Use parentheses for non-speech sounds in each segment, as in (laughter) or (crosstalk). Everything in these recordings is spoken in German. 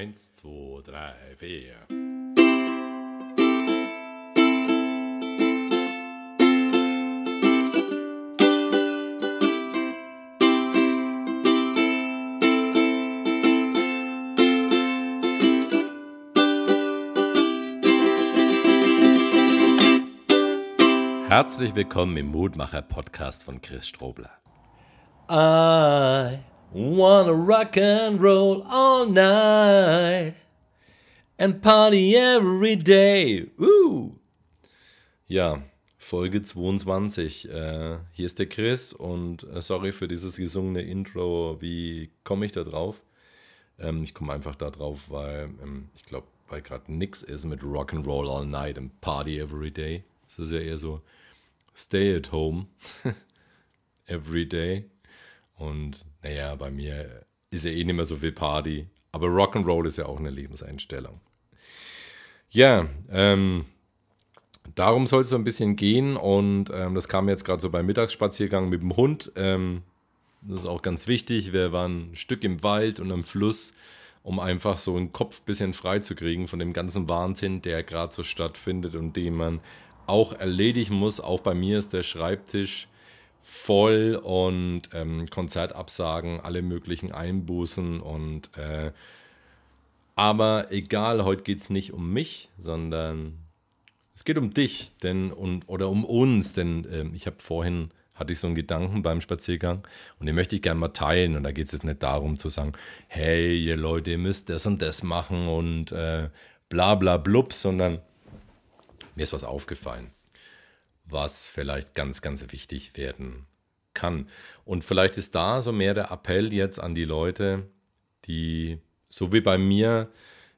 Eins, zwei, drei, vier. Herzlich willkommen im Mutmacher Podcast von Chris Strobler. I wanna rock and roll all night and party every day. Uh. Ja, Folge 22. Äh, hier ist der Chris und äh, sorry für dieses gesungene Intro. Wie komme ich da drauf? Ähm, ich komme einfach da drauf, weil ähm, ich glaube, weil gerade nix ist mit Rock and Roll all night and party every day. Es ist ja eher so Stay at home (laughs) every day. Und naja, bei mir ist ja eh nicht mehr so viel Party. Aber Rock'n'Roll ist ja auch eine Lebenseinstellung. Ja, ähm, darum soll es so ein bisschen gehen. Und ähm, das kam jetzt gerade so beim Mittagsspaziergang mit dem Hund. Ähm, das ist auch ganz wichtig. Wir waren ein Stück im Wald und am Fluss, um einfach so einen Kopf ein bisschen frei zu kriegen von dem ganzen Wahnsinn, der gerade so stattfindet und den man auch erledigen muss. Auch bei mir ist der Schreibtisch voll und ähm, Konzertabsagen, alle möglichen Einbußen und äh, aber egal, heute geht es nicht um mich, sondern es geht um dich, denn und oder um uns, denn äh, ich habe vorhin hatte ich so einen Gedanken beim Spaziergang und den möchte ich gerne mal teilen und da geht es jetzt nicht darum zu sagen, hey ihr Leute, ihr müsst das und das machen und äh, bla bla blub, sondern mir ist was aufgefallen, was vielleicht ganz, ganz wichtig werden kann. Und vielleicht ist da so mehr der Appell jetzt an die Leute, die, so wie bei mir,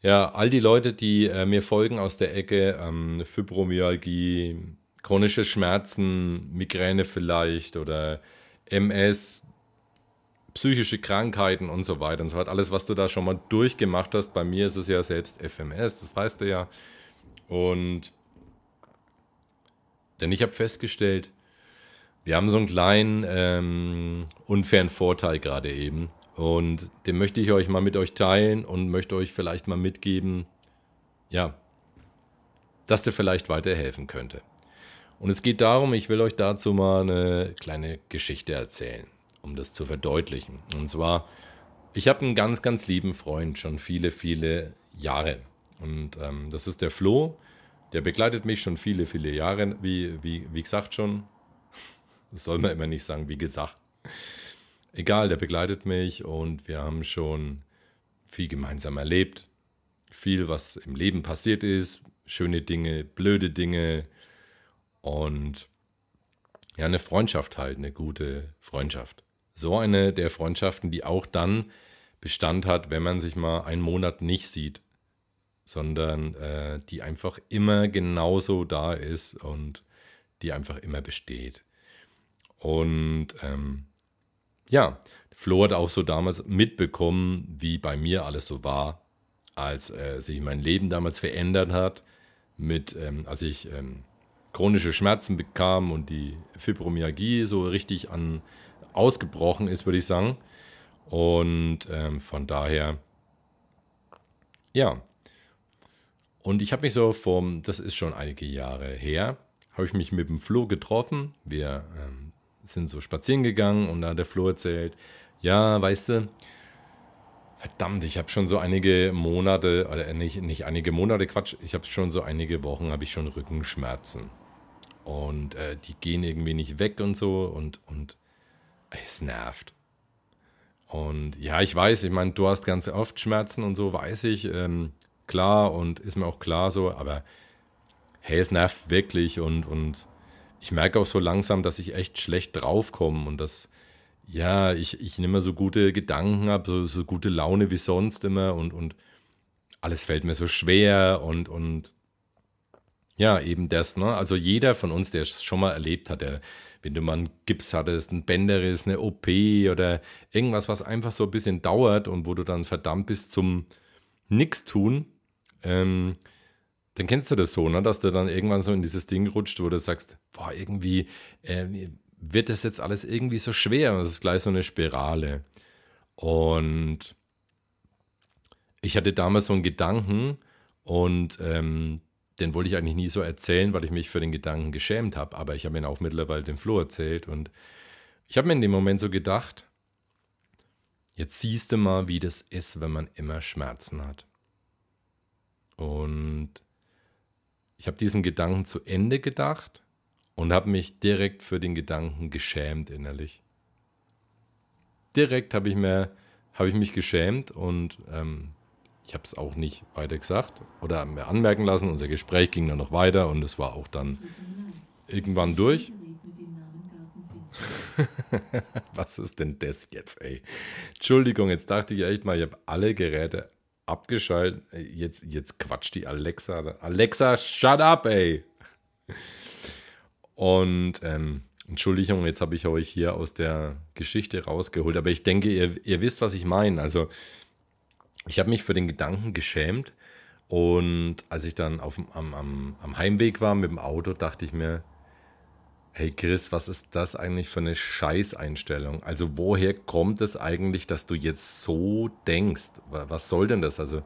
ja, all die Leute, die äh, mir folgen aus der Ecke, ähm, Fibromyalgie, chronische Schmerzen, Migräne vielleicht oder MS, psychische Krankheiten und so weiter und so fort. Alles, was du da schon mal durchgemacht hast. Bei mir ist es ja selbst FMS, das weißt du ja. Und denn ich habe festgestellt, wir haben so einen kleinen ähm, unfairen Vorteil gerade eben. Und den möchte ich euch mal mit euch teilen und möchte euch vielleicht mal mitgeben, ja, dass der vielleicht weiterhelfen könnte. Und es geht darum, ich will euch dazu mal eine kleine Geschichte erzählen, um das zu verdeutlichen. Und zwar, ich habe einen ganz, ganz lieben Freund, schon viele, viele Jahre. Und ähm, das ist der Flo. Der begleitet mich schon viele, viele Jahre, wie, wie, wie gesagt schon. Das soll man immer nicht sagen, wie gesagt. Egal, der begleitet mich und wir haben schon viel gemeinsam erlebt. Viel, was im Leben passiert ist. Schöne Dinge, blöde Dinge. Und ja, eine Freundschaft halt, eine gute Freundschaft. So eine der Freundschaften, die auch dann Bestand hat, wenn man sich mal einen Monat nicht sieht sondern äh, die einfach immer genauso da ist und die einfach immer besteht. Und ähm, ja, Flo hat auch so damals mitbekommen, wie bei mir alles so war, als äh, sich mein Leben damals verändert hat, mit, ähm, als ich ähm, chronische Schmerzen bekam und die Fibromyalgie so richtig an ausgebrochen ist, würde ich sagen. Und ähm, von daher, ja, und ich habe mich so vom, das ist schon einige Jahre her, habe ich mich mit dem Flo getroffen. Wir ähm, sind so spazieren gegangen und da hat der Flo erzählt, ja, weißt du, verdammt, ich habe schon so einige Monate, oder nicht, nicht einige Monate, Quatsch, ich habe schon so einige Wochen, habe ich schon Rückenschmerzen. Und äh, die gehen irgendwie nicht weg und so und, und es nervt. Und ja, ich weiß, ich meine, du hast ganz oft Schmerzen und so, weiß ich. Ähm, klar und ist mir auch klar so, aber hey, es nervt wirklich und, und ich merke auch so langsam, dass ich echt schlecht draufkomme und dass, ja, ich, ich nehme so gute Gedanken ab, so, so gute Laune wie sonst immer und, und alles fällt mir so schwer und, und ja, eben das, ne? Also jeder von uns, der es schon mal erlebt hat, der, wenn du mal einen Gips hattest, ein Bänderriss, eine OP oder irgendwas, was einfach so ein bisschen dauert und wo du dann verdammt bist zum Nix tun, ähm, dann kennst du das so, ne? dass du dann irgendwann so in dieses Ding rutscht, wo du sagst, boah, irgendwie äh, wird das jetzt alles irgendwie so schwer. Das ist gleich so eine Spirale. Und ich hatte damals so einen Gedanken und ähm, den wollte ich eigentlich nie so erzählen, weil ich mich für den Gedanken geschämt habe. Aber ich habe ihn auch mittlerweile dem Flo erzählt und ich habe mir in dem Moment so gedacht, jetzt siehst du mal, wie das ist, wenn man immer Schmerzen hat. Und ich habe diesen Gedanken zu Ende gedacht und habe mich direkt für den Gedanken geschämt innerlich. Direkt habe ich, hab ich mich geschämt und ähm, ich habe es auch nicht weiter gesagt oder mir anmerken lassen. Unser Gespräch ging dann noch weiter und es war auch dann irgendwann durch. (laughs) Was ist denn das jetzt, ey? Entschuldigung, jetzt dachte ich echt mal, ich habe alle Geräte abgeschaltet. Jetzt, jetzt quatscht die Alexa. Alexa, shut up, ey! Und ähm, Entschuldigung, jetzt habe ich euch hier aus der Geschichte rausgeholt, aber ich denke, ihr, ihr wisst, was ich meine. Also, ich habe mich für den Gedanken geschämt und als ich dann auf, am, am, am Heimweg war mit dem Auto, dachte ich mir, hey Chris, was ist das eigentlich für eine Scheißeinstellung? Also woher kommt es eigentlich, dass du jetzt so denkst? Was soll denn das? Also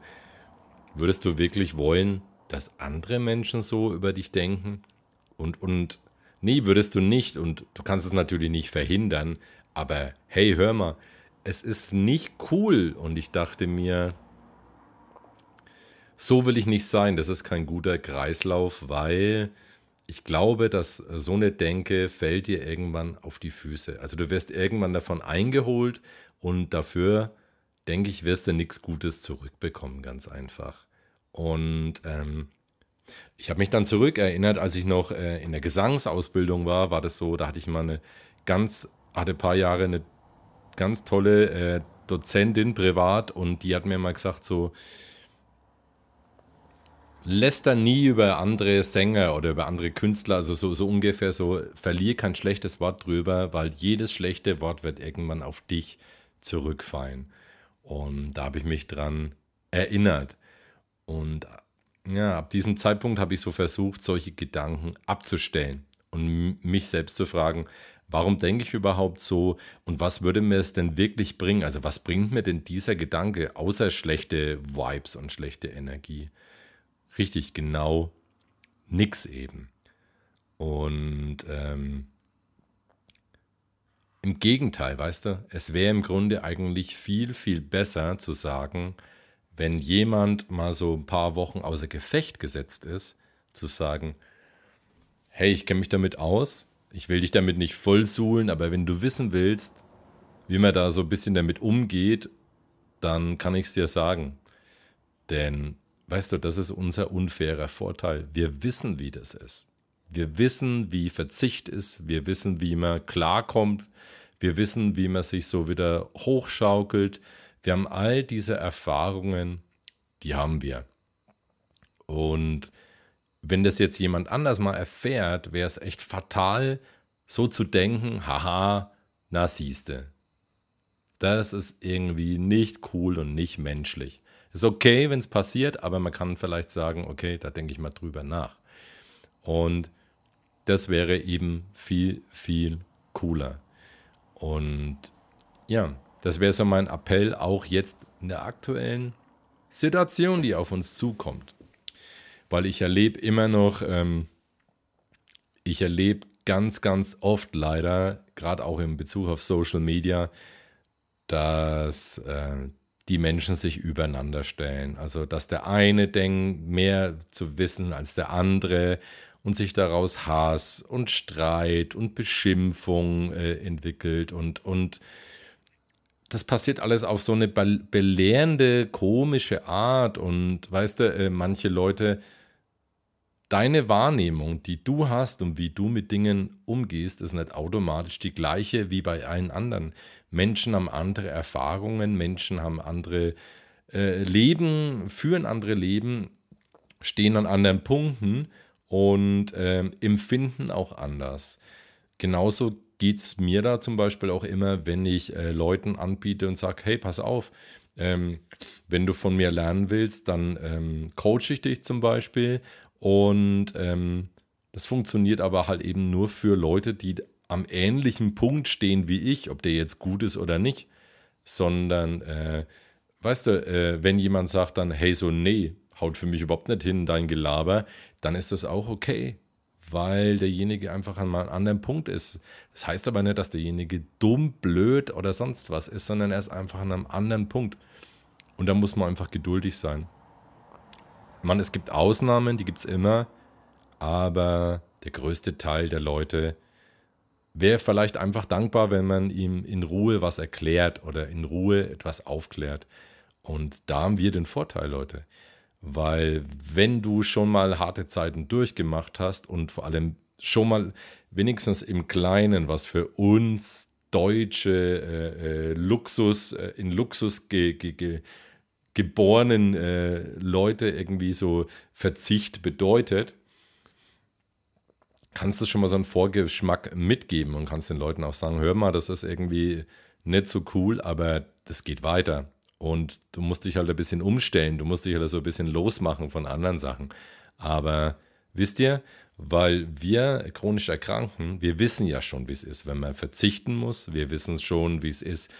würdest du wirklich wollen, dass andere Menschen so über dich denken? Und, und nee, würdest du nicht. Und du kannst es natürlich nicht verhindern. Aber hey, hör mal, es ist nicht cool. Und ich dachte mir, so will ich nicht sein. Das ist kein guter Kreislauf, weil ich glaube, dass so eine Denke fällt dir irgendwann auf die Füße. Also du wirst irgendwann davon eingeholt und dafür, denke ich, wirst du nichts Gutes zurückbekommen, ganz einfach. Und ähm, ich habe mich dann zurückerinnert, als ich noch äh, in der Gesangsausbildung war, war das so, da hatte ich mal eine ganz, hatte ein paar Jahre eine ganz tolle äh, Dozentin privat und die hat mir mal gesagt, so, läster nie über andere Sänger oder über andere Künstler, also so, so ungefähr so, verlier kein schlechtes Wort drüber, weil jedes schlechte Wort wird irgendwann auf dich zurückfallen. Und da habe ich mich dran erinnert. Und ja, ab diesem Zeitpunkt habe ich so versucht, solche Gedanken abzustellen und mich selbst zu fragen, Warum denke ich überhaupt so und was würde mir es denn wirklich bringen? Also was bringt mir denn dieser Gedanke außer schlechte Vibes und schlechte Energie? Richtig, genau nix eben. Und ähm, im Gegenteil, weißt du, es wäre im Grunde eigentlich viel, viel besser zu sagen, wenn jemand mal so ein paar Wochen außer Gefecht gesetzt ist, zu sagen, hey, ich kenne mich damit aus, ich will dich damit nicht vollsuhlen, aber wenn du wissen willst, wie man da so ein bisschen damit umgeht, dann kann ich es dir sagen. Denn, weißt du, das ist unser unfairer Vorteil. Wir wissen, wie das ist. Wir wissen, wie Verzicht ist. Wir wissen, wie man klarkommt. Wir wissen, wie man sich so wieder hochschaukelt. Wir haben all diese Erfahrungen, die haben wir. Und wenn das jetzt jemand anders mal erfährt, wäre es echt fatal, so zu denken, haha, na siehste. Das ist irgendwie nicht cool und nicht menschlich. Ist okay, wenn es passiert, aber man kann vielleicht sagen, okay, da denke ich mal drüber nach. Und das wäre eben viel, viel cooler. Und ja, das wäre so mein Appell auch jetzt in der aktuellen Situation, die auf uns zukommt weil ich erlebe immer noch, ähm, ich erlebe ganz, ganz oft leider, gerade auch in Bezug auf Social Media, dass äh, die Menschen sich übereinander stellen. Also, dass der eine denkt, mehr zu wissen als der andere und sich daraus Hass und Streit und Beschimpfung äh, entwickelt und, und das passiert alles auf so eine belehrende, komische Art und weißt du, äh, manche Leute deine Wahrnehmung, die du hast und wie du mit Dingen umgehst, ist nicht automatisch die gleiche wie bei allen anderen. Menschen haben andere Erfahrungen, Menschen haben andere äh, Leben, führen andere Leben, stehen an anderen Punkten und äh, empfinden auch anders. Genauso geht es mir da zum Beispiel auch immer, wenn ich äh, Leuten anbiete und sage, hey, pass auf, ähm, wenn du von mir lernen willst, dann ähm, coache ich dich zum Beispiel und ähm, das funktioniert aber halt eben nur für Leute, die am ähnlichen Punkt stehen wie ich, ob der jetzt gut ist oder nicht, sondern äh, weißt du, äh, wenn jemand sagt dann, hey, so, nee, haut für mich überhaupt nicht hin, dein Gelaber, dann ist das auch okay, weil derjenige einfach an einem anderen Punkt ist. Das heißt aber nicht, dass derjenige dumm, blöd oder sonst was ist, sondern er ist einfach an einem anderen Punkt. Und da muss man einfach geduldig sein. Man, es gibt Ausnahmen, die gibt es immer, aber der größte Teil der Leute wäre vielleicht einfach dankbar, wenn man ihm in Ruhe was erklärt oder in Ruhe etwas aufklärt. Und da haben wir den Vorteil, Leute. Weil wenn du schon mal harte Zeiten durchgemacht hast und vor allem schon mal wenigstens im Kleinen, was für uns deutsche äh, äh, Luxus, äh, in Luxus ge, ge, ge, geborenen äh, Leute irgendwie so Verzicht bedeutet, kannst du schon mal so einen Vorgeschmack mitgeben und kannst den Leuten auch sagen, hör mal, das ist irgendwie nicht so cool, aber das geht weiter. Und du musst dich halt ein bisschen umstellen, du musst dich halt so ein bisschen losmachen von anderen Sachen. Aber wisst ihr, weil wir chronisch erkranken, wir wissen ja schon, wie es ist, wenn man verzichten muss. Wir wissen schon, wie es ist,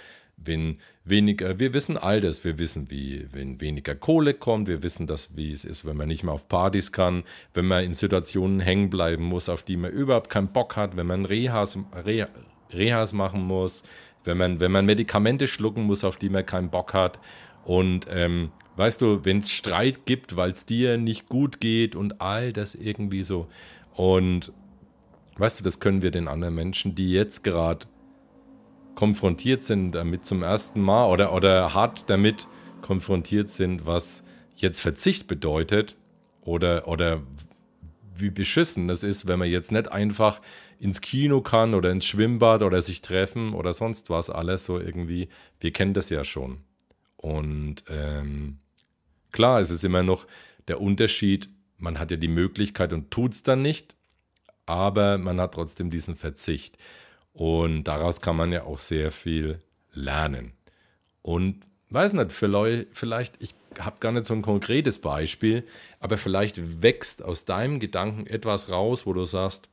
wenn weniger, wir wissen all das, wir wissen, wie, wenn weniger Kohle kommt, wir wissen das, wie es ist, wenn man nicht mehr auf Partys kann, wenn man in Situationen hängen bleiben muss, auf die man überhaupt keinen Bock hat, wenn man Rehas, Re, Rehas machen muss, wenn man, wenn man Medikamente schlucken muss, auf die man keinen Bock hat. Und ähm, weißt du, wenn es Streit gibt, weil es dir nicht gut geht und all das irgendwie so. Und weißt du, das können wir den anderen Menschen, die jetzt gerade konfrontiert sind damit zum ersten Mal oder, oder hart damit konfrontiert sind, was jetzt Verzicht bedeutet oder, oder wie beschissen das ist, wenn man jetzt nicht einfach ins Kino kann oder ins Schwimmbad oder sich treffen oder sonst was alles so irgendwie. Wir kennen das ja schon. Und ähm, klar, es ist immer noch der Unterschied, man hat ja die Möglichkeit und tut es dann nicht, aber man hat trotzdem diesen Verzicht. Und daraus kann man ja auch sehr viel lernen. Und weiß nicht, vielleicht, ich habe gar nicht so ein konkretes Beispiel, aber vielleicht wächst aus deinem Gedanken etwas raus, wo du sagst,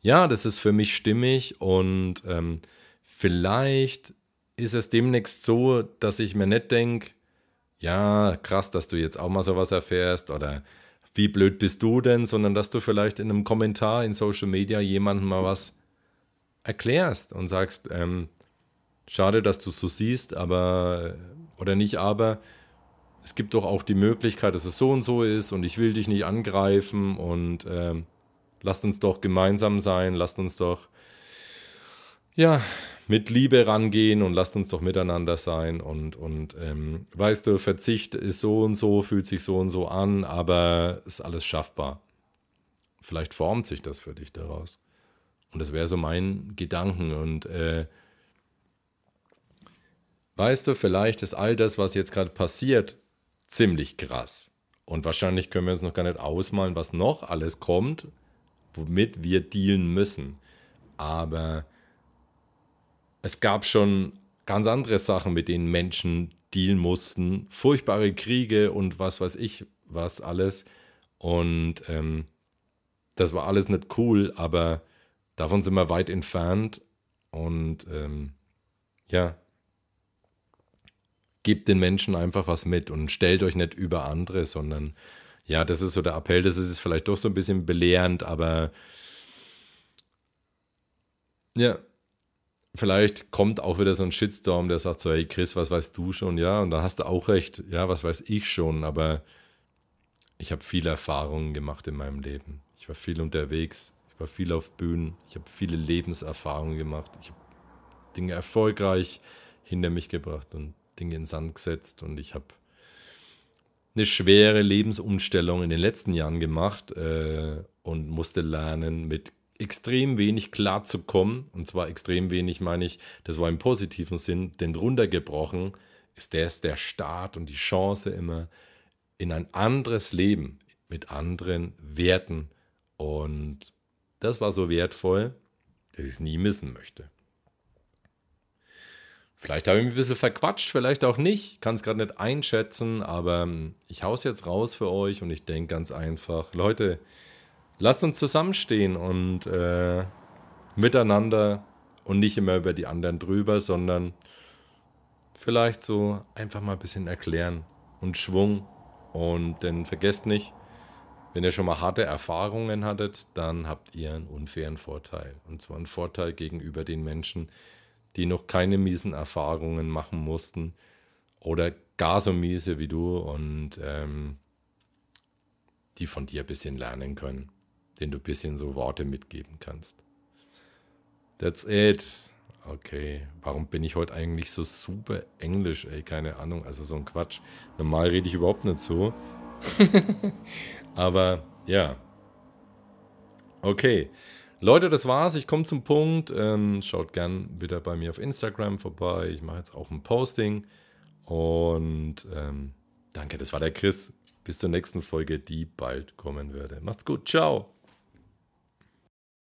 ja, das ist für mich stimmig und ähm, vielleicht ist es demnächst so, dass ich mir nicht denke, ja, krass, dass du jetzt auch mal sowas erfährst oder wie blöd bist du denn, sondern dass du vielleicht in einem Kommentar in Social Media jemandem mal was erklärst und sagst, ähm, schade, dass du es so siehst, aber, oder nicht, aber es gibt doch auch die Möglichkeit, dass es so und so ist und ich will dich nicht angreifen und ähm, lasst uns doch gemeinsam sein, lasst uns doch, ja, mit Liebe rangehen und lasst uns doch miteinander sein und, und ähm, weißt du, Verzicht ist so und so, fühlt sich so und so an, aber ist alles schaffbar. Vielleicht formt sich das für dich daraus. Und das wäre so mein Gedanken. Und äh, weißt du, vielleicht ist all das, was jetzt gerade passiert, ziemlich krass. Und wahrscheinlich können wir uns noch gar nicht ausmalen, was noch alles kommt, womit wir dealen müssen. Aber es gab schon ganz andere Sachen, mit denen Menschen dealen mussten. Furchtbare Kriege und was weiß ich, was alles. Und ähm, das war alles nicht cool, aber davon sind wir weit entfernt und ähm, ja, gebt den Menschen einfach was mit und stellt euch nicht über andere, sondern ja, das ist so der Appell, das ist vielleicht doch so ein bisschen belehrend, aber ja, vielleicht kommt auch wieder so ein Shitstorm, der sagt so, hey Chris, was weißt du schon? Ja, und dann hast du auch recht, ja, was weiß ich schon, aber ich habe viele Erfahrungen gemacht in meinem Leben. Ich war viel unterwegs. Ich war viel auf Bühnen, ich habe viele Lebenserfahrungen gemacht, ich habe Dinge erfolgreich hinter mich gebracht und Dinge in Sand gesetzt. Und ich habe eine schwere Lebensumstellung in den letzten Jahren gemacht äh, und musste lernen, mit extrem wenig klarzukommen. Und zwar extrem wenig, meine ich, das war im positiven Sinn, denn runtergebrochen ist das der Start und die Chance immer in ein anderes Leben mit anderen Werten und das war so wertvoll, dass ich es nie missen möchte. Vielleicht habe ich mich ein bisschen verquatscht, vielleicht auch nicht. Kann es gerade nicht einschätzen, aber ähm, ich haue es jetzt raus für euch und ich denke ganz einfach, Leute, lasst uns zusammenstehen und äh, miteinander und nicht immer über die anderen drüber, sondern vielleicht so einfach mal ein bisschen erklären und Schwung. Und dann vergesst nicht, wenn ihr schon mal harte Erfahrungen hattet, dann habt ihr einen unfairen Vorteil. Und zwar einen Vorteil gegenüber den Menschen, die noch keine miesen Erfahrungen machen mussten oder gar so miese wie du und ähm, die von dir ein bisschen lernen können, denen du ein bisschen so Worte mitgeben kannst. That's it. Okay, warum bin ich heute eigentlich so super englisch, ey? Keine Ahnung, also so ein Quatsch. Normal rede ich überhaupt nicht so. (laughs) Aber ja. Okay. Leute, das war's. Ich komme zum Punkt. Ähm, schaut gern wieder bei mir auf Instagram vorbei. Ich mache jetzt auch ein Posting. Und ähm, danke, das war der Chris. Bis zur nächsten Folge, die bald kommen würde. Macht's gut. Ciao.